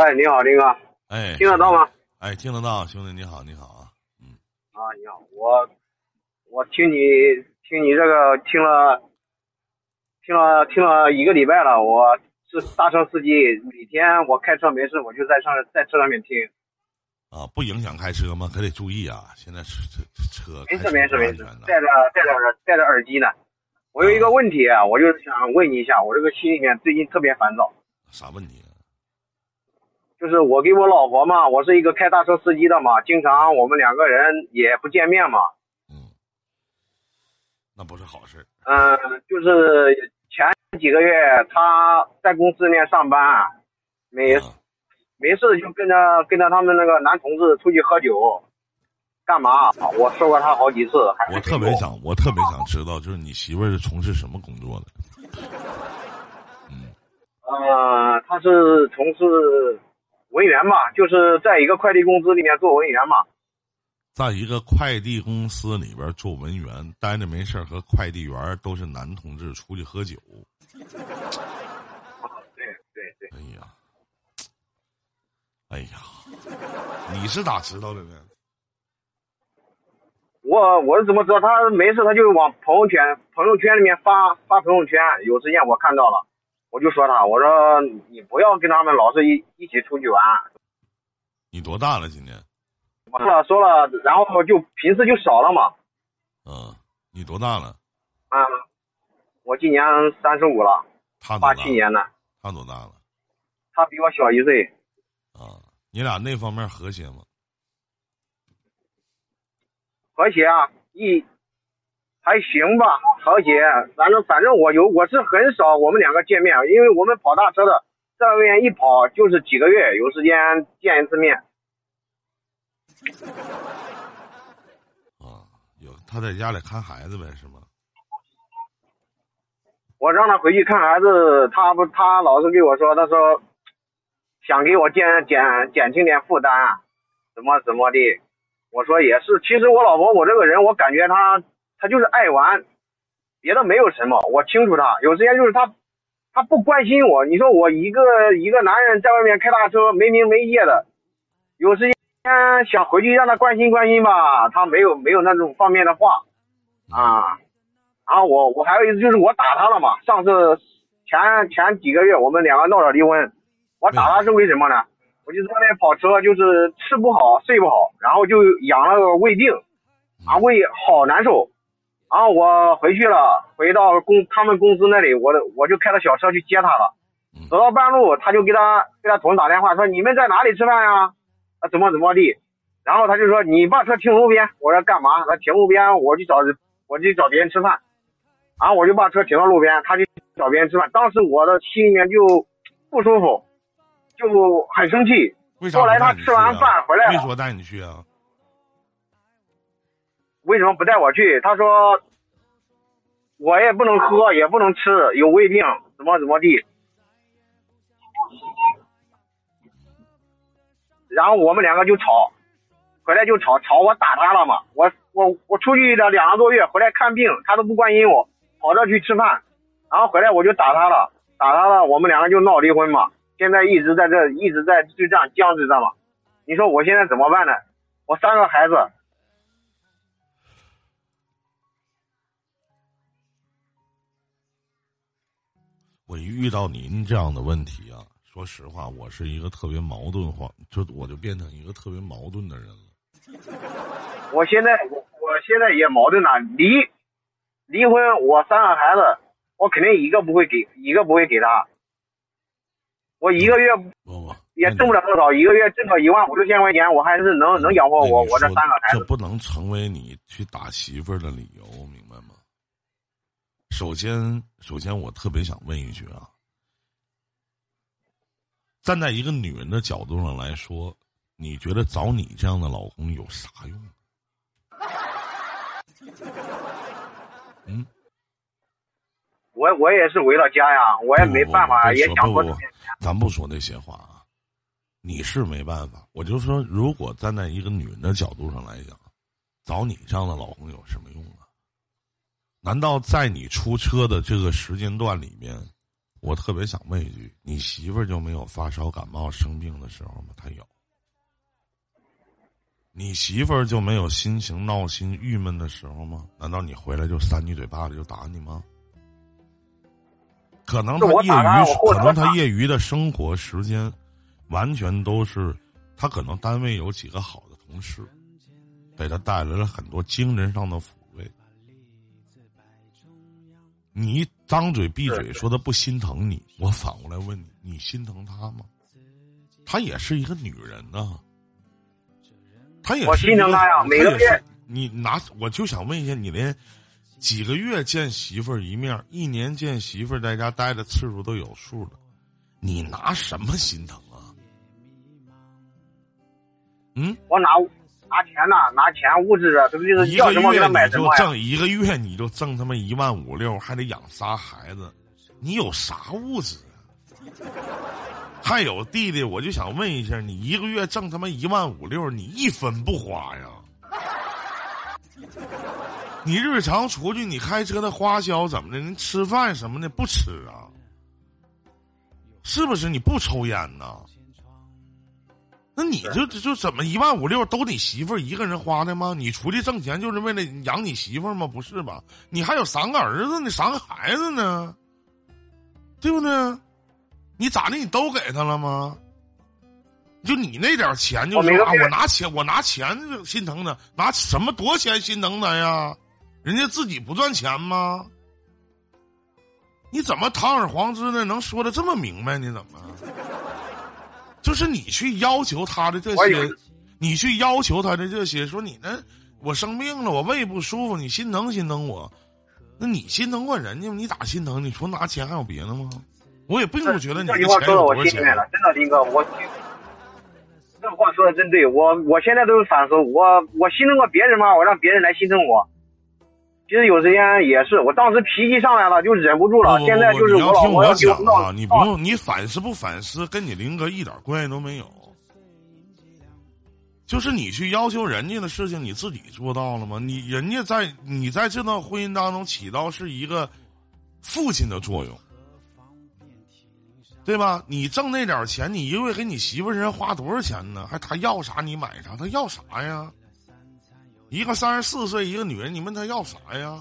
哎，你好，林哥，哎，听得到吗？哎，听得到，兄弟你好，你好啊，嗯，啊，你好，我我听你听你这个听了听了听了一个礼拜了，我是大车司机，每天我开车没事我就在上在车上面听，啊，不影响开车吗？可得注意啊，现在车车车没事没事没事戴着戴着戴着耳机呢。我有一个问题啊，我就是想问你一下，我这个心里面最近特别烦躁。啥问题啊？就是我给我老婆嘛，我是一个开大车司机的嘛，经常我们两个人也不见面嘛。嗯，那不是好事儿嗯，就是前几个月她在公司里面上班，没啊没事就跟着跟着他们那个男同志出去喝酒，干嘛？我说过他好几次，我特别想，我特别想知道，就是你媳妇儿是从事什么工作的？嗯，呃，她是从事文员嘛，就是在一个快递公司里面做文员嘛。在一个快递公司里边做文员，待着没事儿和快递员都是男同志出去喝酒。对对对，哎呀，哎呀，你是咋知道的呢？我我是怎么知道他没事，他就往朋友圈朋友圈里面发发朋友圈，有时间我看到了，我就说他，我说你不要跟他们老是一一起出去玩，你多大了？今年？说了说了，然后就平时就少了嘛。嗯，你多大了？啊，我今年三十五了，他多大？八七年的，他多大了？他比我小一岁。啊，你俩那方面和谐吗？和谐啊，一还行吧，曹姐。反正反正我有我是很少我们两个见面，因为我们跑大车的，在外面一跑就是几个月，有时间见一次面。啊，有他在家里看孩子呗，是吗？我让他回去看孩子，他不他老是给我说，他说想给我减减减轻点负担，怎么怎么的。我说也是，其实我老婆我这个人，我感觉她她就是爱玩，别的没有什么。我清楚他，有时间就是他，他不关心我。你说我一个一个男人在外面开大车，没名没业的，有时间想回去让他关心关心吧，他没有没有那种方面的话啊。然后我我还有一次就是我打他了嘛，上次前前几个月我们两个闹着离婚，我打他是为什么呢？我就在外面跑车，就是吃不好睡不好，然后就养了个胃病，啊胃好难受，然后我回去了，回到公他们公司那里，我我就开着小车去接他了，嗯走到半路他就给他给他同事打电话说你们在哪里吃饭呀？啊怎么怎么地，然后他就说你把车停路边，我说干嘛？他停路边我去找我去找别人吃饭，然后我就把车停到路边，他去找别人吃饭，当时我的心里面就不舒服，就很生气。为啥后来他吃完啊饭回来了没说带你去啊？为什么不带我去？他说我也不能喝，也不能吃，有胃病，怎么怎么地。然后我们两个就吵，回来就吵，吵我打他了嘛。我我我出去了两个多月，回来看病，他都不关心我，跑这去吃饭，然后回来我就打他了，打他了，我们两个就闹离婚嘛。现在一直在这，一直在就这样僵持着嘛。你说我现在怎么办呢？我三个孩子，我一遇到您这样的问题啊，说实话，我是一个特别矛盾化，就我就变成一个特别矛盾的人了。我现在我我现在也矛盾了，离离婚，我三个孩子，我肯定一个不会给，一个不会给他。我一个月不不，也挣不了多少，一个月挣个一万五六千块钱，我还是能能养活我我这三个孩子。这不能成为你去打媳妇儿的理由，明白吗？首先，首先我特别想问一句啊，站在一个女人的角度上来说，你觉得找你这样的老公有啥用？嗯，我我也是为了家呀，我也没办法，不也想不不多挣点钱。咱不说那些话啊，你是没办法。我就说，如果站在一个女人的角度上来讲，找你这样的老公有什么用啊？难道在你出车的这个时间段里面，我特别想问一句：你媳妇儿就没有发烧、感冒、生病的时候吗？她有。你媳妇儿就没有心情闹心、郁闷的时候吗？难道你回来就扇你嘴巴子就打你吗？可能他业余，可能他业余的生活时间，完全都是他可能单位有几个好的同事，给他带来了很多精神上的抚慰。你张嘴闭嘴说他不心疼你，我反过来问你：你心疼他吗？她也是一个女人呐。他也是，我心疼他呀。每个月，你拿我就想问一下，你连几个月见媳妇儿一面，一年见媳妇儿在家待的次数都有数了，你拿什么心疼啊？嗯，我拿拿钱呐，拿钱物质啊，这不就是要什么给他买什么挣一个月你就挣他妈一万五六，还得养仨孩子，你有啥物质啊？还有弟弟，我就想问一下，你一个月挣他妈一万五六，你一分不花呀？你日常出去，你开车的花销怎么的？你吃饭什么的不吃啊？是不是你不抽烟呢？那你就就怎么一万五六都你媳妇儿一个人花的吗？你出去挣钱就是为了养你媳妇儿吗？不是吧？你还有三个儿子呢，三个孩子呢，对不对？你咋的？你都给他了吗？就你那点钱，就说啊，我拿钱，我拿钱心疼他，拿什么多钱心疼他呀？人家自己不赚钱吗？你怎么堂而皇之的能说的这么明白？你怎么？就是你去要求他的这些，你去要求他的这些，说你那我生病了，我胃不舒服，你心疼心疼我，那你心疼过人家吗？你咋心疼？你除拿钱还有别的吗？我也并不觉得你这句话说到我心里面了，真的，林哥，我这话说的真对，我我现在都是反思，我我心疼过别人吗？我让别人来心疼我。其实有时间也是，我当时脾气上来了，就忍不住了。现在就是我老婆要讲啊，你不用你反思不反思，跟你林哥一点关系都没有。就是你去要求人家的事情，你自己做到了吗？你人家在你在这段婚姻当中起到是一个父亲的作用。对吧？你挣那点钱，你一个月给你媳妇身上花多少钱呢？还他要啥你买啥？他要啥呀？一个三十四岁一个女人，你问他要啥呀？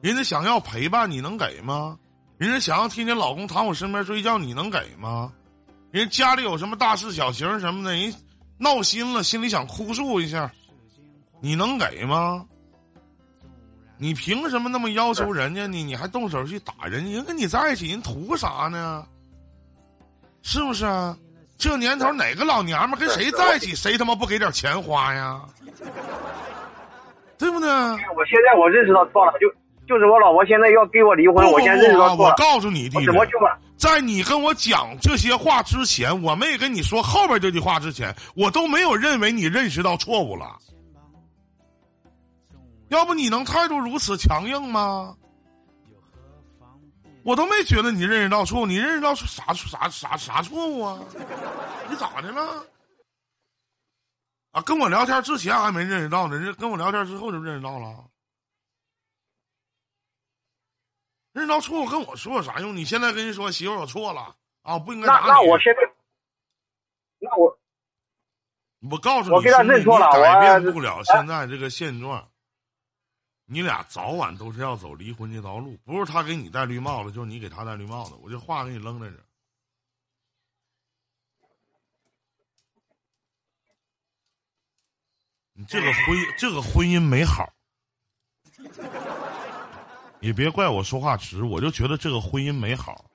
人家想要陪伴，你能给吗？人家想要天天老公躺我身边睡觉，你能给吗？人家家里有什么大事小情什么的，人闹心了，心里想哭诉一下，你能给吗？你凭什么那么要求人家呢？你还动手去打人家？人跟你在一起，人图啥呢？是不是啊？这年头哪个老娘们跟谁在一起，谁他妈不给点钱花呀？对不对？我现在我认识到错了，就就是我老婆现在要跟我离婚，我先认识到错了。我告诉你，弟弟？在你跟我讲这些话之前，我没跟你说后边这句话之前，我都没有认为你认识到错误了。要不你能态度如此强硬吗？我都没觉得你认识到错误，你认识到啥啥啥啥错误啊？你咋的了？啊，跟我聊天之前还没认识到呢，人跟我聊天之后就认识到了。认识到错误跟我说有啥用？你现在跟人说媳妇我错了啊，不应该打你。那那我现在，那我，我告诉你，我跟他认错了，改变不了现在这个现状。你俩早晚都是要走离婚这条路，不是他给你戴绿帽子，就是你给他戴绿帽子。我这话给你扔在这，你这个婚这个婚姻没好，也别怪我说话直，我就觉得这个婚姻没好。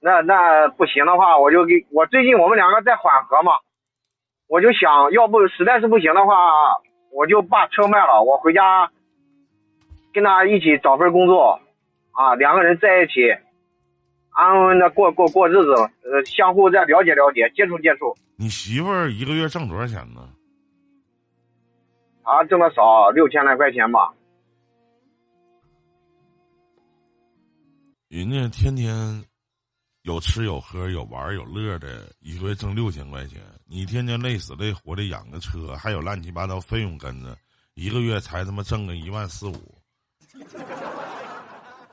那那不行的话，我就给我最近我们两个在缓和嘛。我就想要不实在是不行的话，我就把车卖了，我回家跟他一起找份工作，啊，两个人在一起安稳的过过过日子，呃，相互再了解了解，接触接触。你媳妇儿一个月挣多少钱呢？她挣的少，六千来块钱吧。人家天天。有吃有喝有玩有乐的，一个月挣六千块钱，你天天累死累活的养个车，还有乱七八糟费用跟着，一个月才他妈挣个一万四五，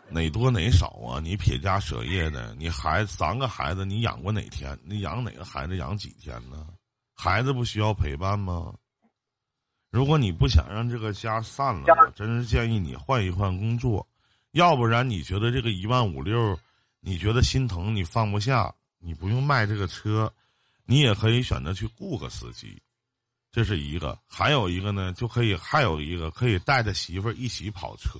哪多哪少啊？你撇家舍业的，你孩子三个孩子，你养过哪天？你养哪个孩子养几天呢？孩子不需要陪伴吗？如果你不想让这个家散了，我真是建议你换一换工作，要不然你觉得这个一万五六，你觉得心疼，你放不下，你不用卖这个车，你也可以选择去雇个司机，这是一个。还有一个呢，就可以还有一个可以带着媳妇儿一起跑车。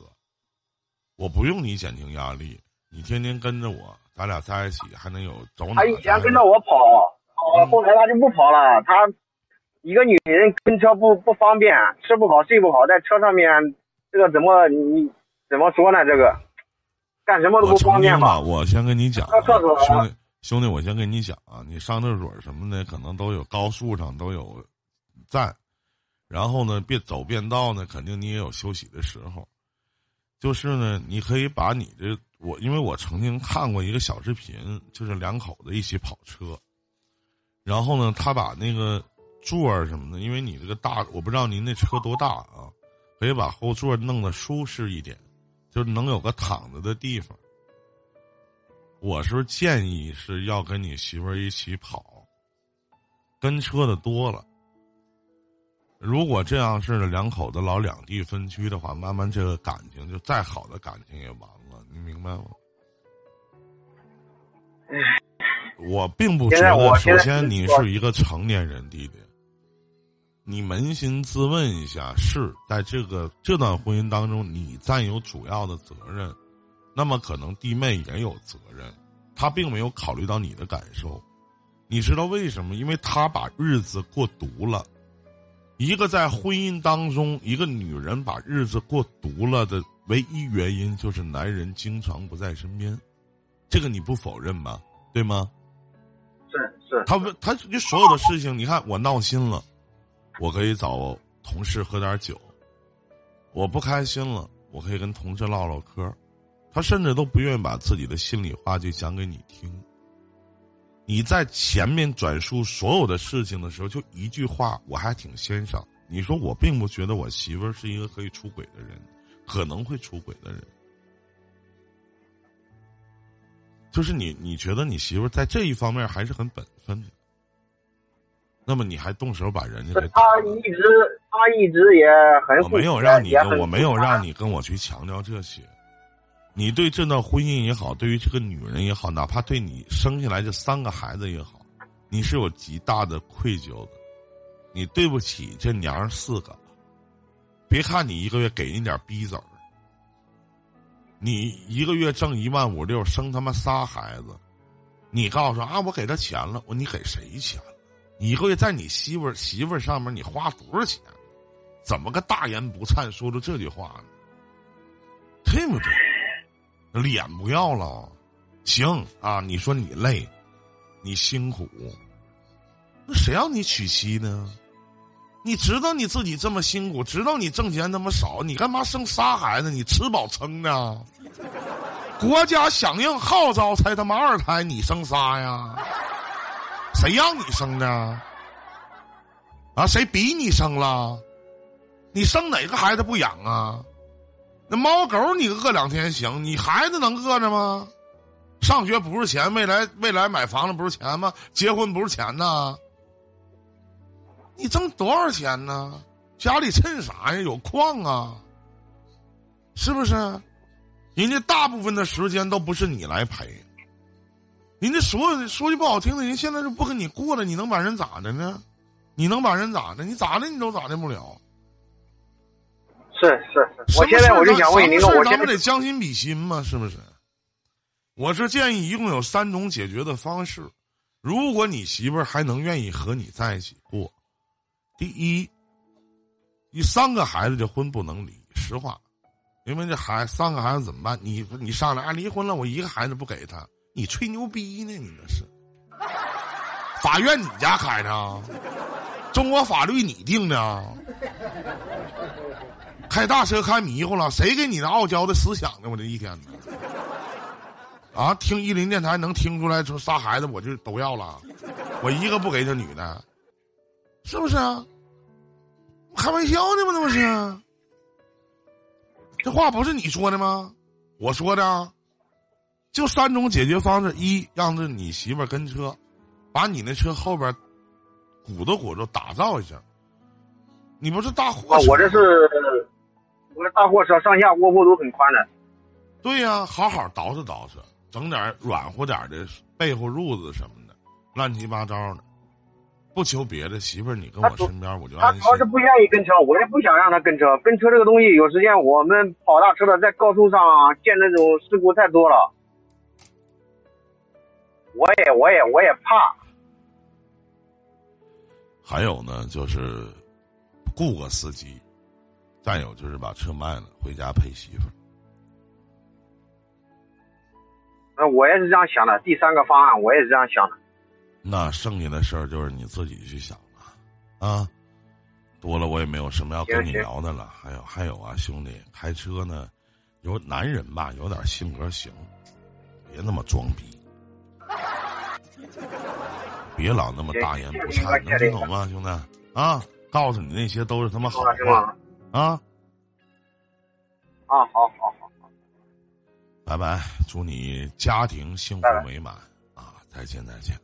我不用你减轻压力，你天天跟着我，咱俩在一起还能有走哪？他以前跟着我跑，跑了后来他就不跑了。他一个女人跟车不不方便，吃不好睡不好，在车上面这个怎么你怎么说呢？这个干什么都不方便吧。我先跟你讲，兄弟兄弟，我先跟你讲啊，你上厕所什么的可能都有高速上都有站，然后呢，别走便道呢，肯定你也有休息的时候。就是呢，你可以把你的我，因为我曾经看过一个小视频，就是两口子一起跑车，然后呢，他把那个座儿什么的，因为你这个大，我不知道您那车多大啊，可以把后座弄得舒适一点，就是能有个躺着的地方。我是建议是要跟你媳妇儿一起跑，跟车的多了。如果这样式的两口子老两地分居的话，慢慢这个感情就再好的感情也完了，你明白吗？我并不觉得，首先你是一个成年人，弟弟，你扪心自问一下，是在这个这段婚姻当中，你占有主要的责任，那么可能弟妹也有责任，他并没有考虑到你的感受，你知道为什么？因为他把日子过独了。一个在婚姻当中，一个女人把日子过独了的唯一原因，就是男人经常不在身边，这个你不否认吧？对吗？是是。他问他，你所有的事情，你看我闹心了，我可以找同事喝点酒；我不开心了，我可以跟同事唠唠嗑。他甚至都不愿意把自己的心里话就讲给你听。你在前面转述所有的事情的时候，就一句话，我还挺欣赏。你说我并不觉得我媳妇儿是一个可以出轨的人，可能会出轨的人，就是你，你觉得你媳妇儿在这一方面还是很本分的，那么你还动手把人家给他一直，他一直也很我没有让你，我没有让你跟我去强调这些。你对这段婚姻也好，对于这个女人也好，哪怕对你生下来这三个孩子也好，你是有极大的愧疚的。你对不起这娘儿四个。别看你一个月给人点逼子儿，你一个月挣一万五六，生他妈仨孩子，你告诉啊，我给他钱了，我你给谁钱了？你一个月在你媳妇儿媳妇儿上面你花多少钱？怎么个大言不惭说出这句话呢？对不对？脸不要了，行啊！你说你累，你辛苦，那谁让你娶妻呢？你知道你自己这么辛苦，知道你挣钱那么少，你干嘛生仨孩子？你吃饱撑的？国家响应号召才他妈二胎，你生仨呀？谁让你生的？啊？谁逼你生了？你生哪个孩子不养啊？那猫狗你饿两天行，你孩子能饿着吗？上学不是钱，未来未来买房子不是钱吗？结婚不是钱呐？你挣多少钱呢？家里趁啥呀？有矿啊？是不是？人家大部分的时间都不是你来陪，人家所有的说句不好听的，人现在就不跟你过了，你能把人咋的呢？你能把人咋的？你咋的你都咋的不了。是是是，我现在我就想问您，我咱们得将心比心嘛，是不是？我是建议一共有三种解决的方式。如果你媳妇儿还能愿意和你在一起过，第一，你三个孩子这婚不能离，实话，因为这孩三个孩子怎么办？你你上来啊，离婚了，我一个孩子不给他，你吹牛逼呢？你那是？法院你家开的？中国法律你定的？开大车开迷糊了，谁给你的傲娇的思想呢？我这一天呢，啊，听一林电台能听出来说仨孩子我就都要了，我一个不给这女的，是不是啊？开玩笑呢吗？那不是？这话不是你说的吗？我说的，就三种解决方式：一，让着你媳妇跟车，把你那车后边鼓捣鼓捣，打造一下。你不是大货车？我这是我这大货车，上下卧铺都很宽的。对呀，好好捯饬捯饬，整点软和点的被子褥子什么的，乱七八糟的。不求别的，媳妇儿，你跟我身边，我就安心。他主要是不愿意跟车，我也不想让他跟车。跟车这个东西，有时间我们跑大车的，在高速上见那种事故太多了。我也，我也，我也怕。还有呢，就是雇个司机，再有就是把车卖了，回家陪媳妇儿。那我也是这样想的。第三个方案，我也是这样想的。那剩下的事儿就是你自己去想了，啊，多了我也没有什么要跟你聊的了。还有还有啊，兄弟，开车呢，有男人吧，有点性格行，别那么装逼，别老那么大言不惭，能听懂吗，兄弟？啊，告诉你那些都是他妈好话，啊，啊，好好好好，拜拜，祝你家庭幸福美满啊！再见再见。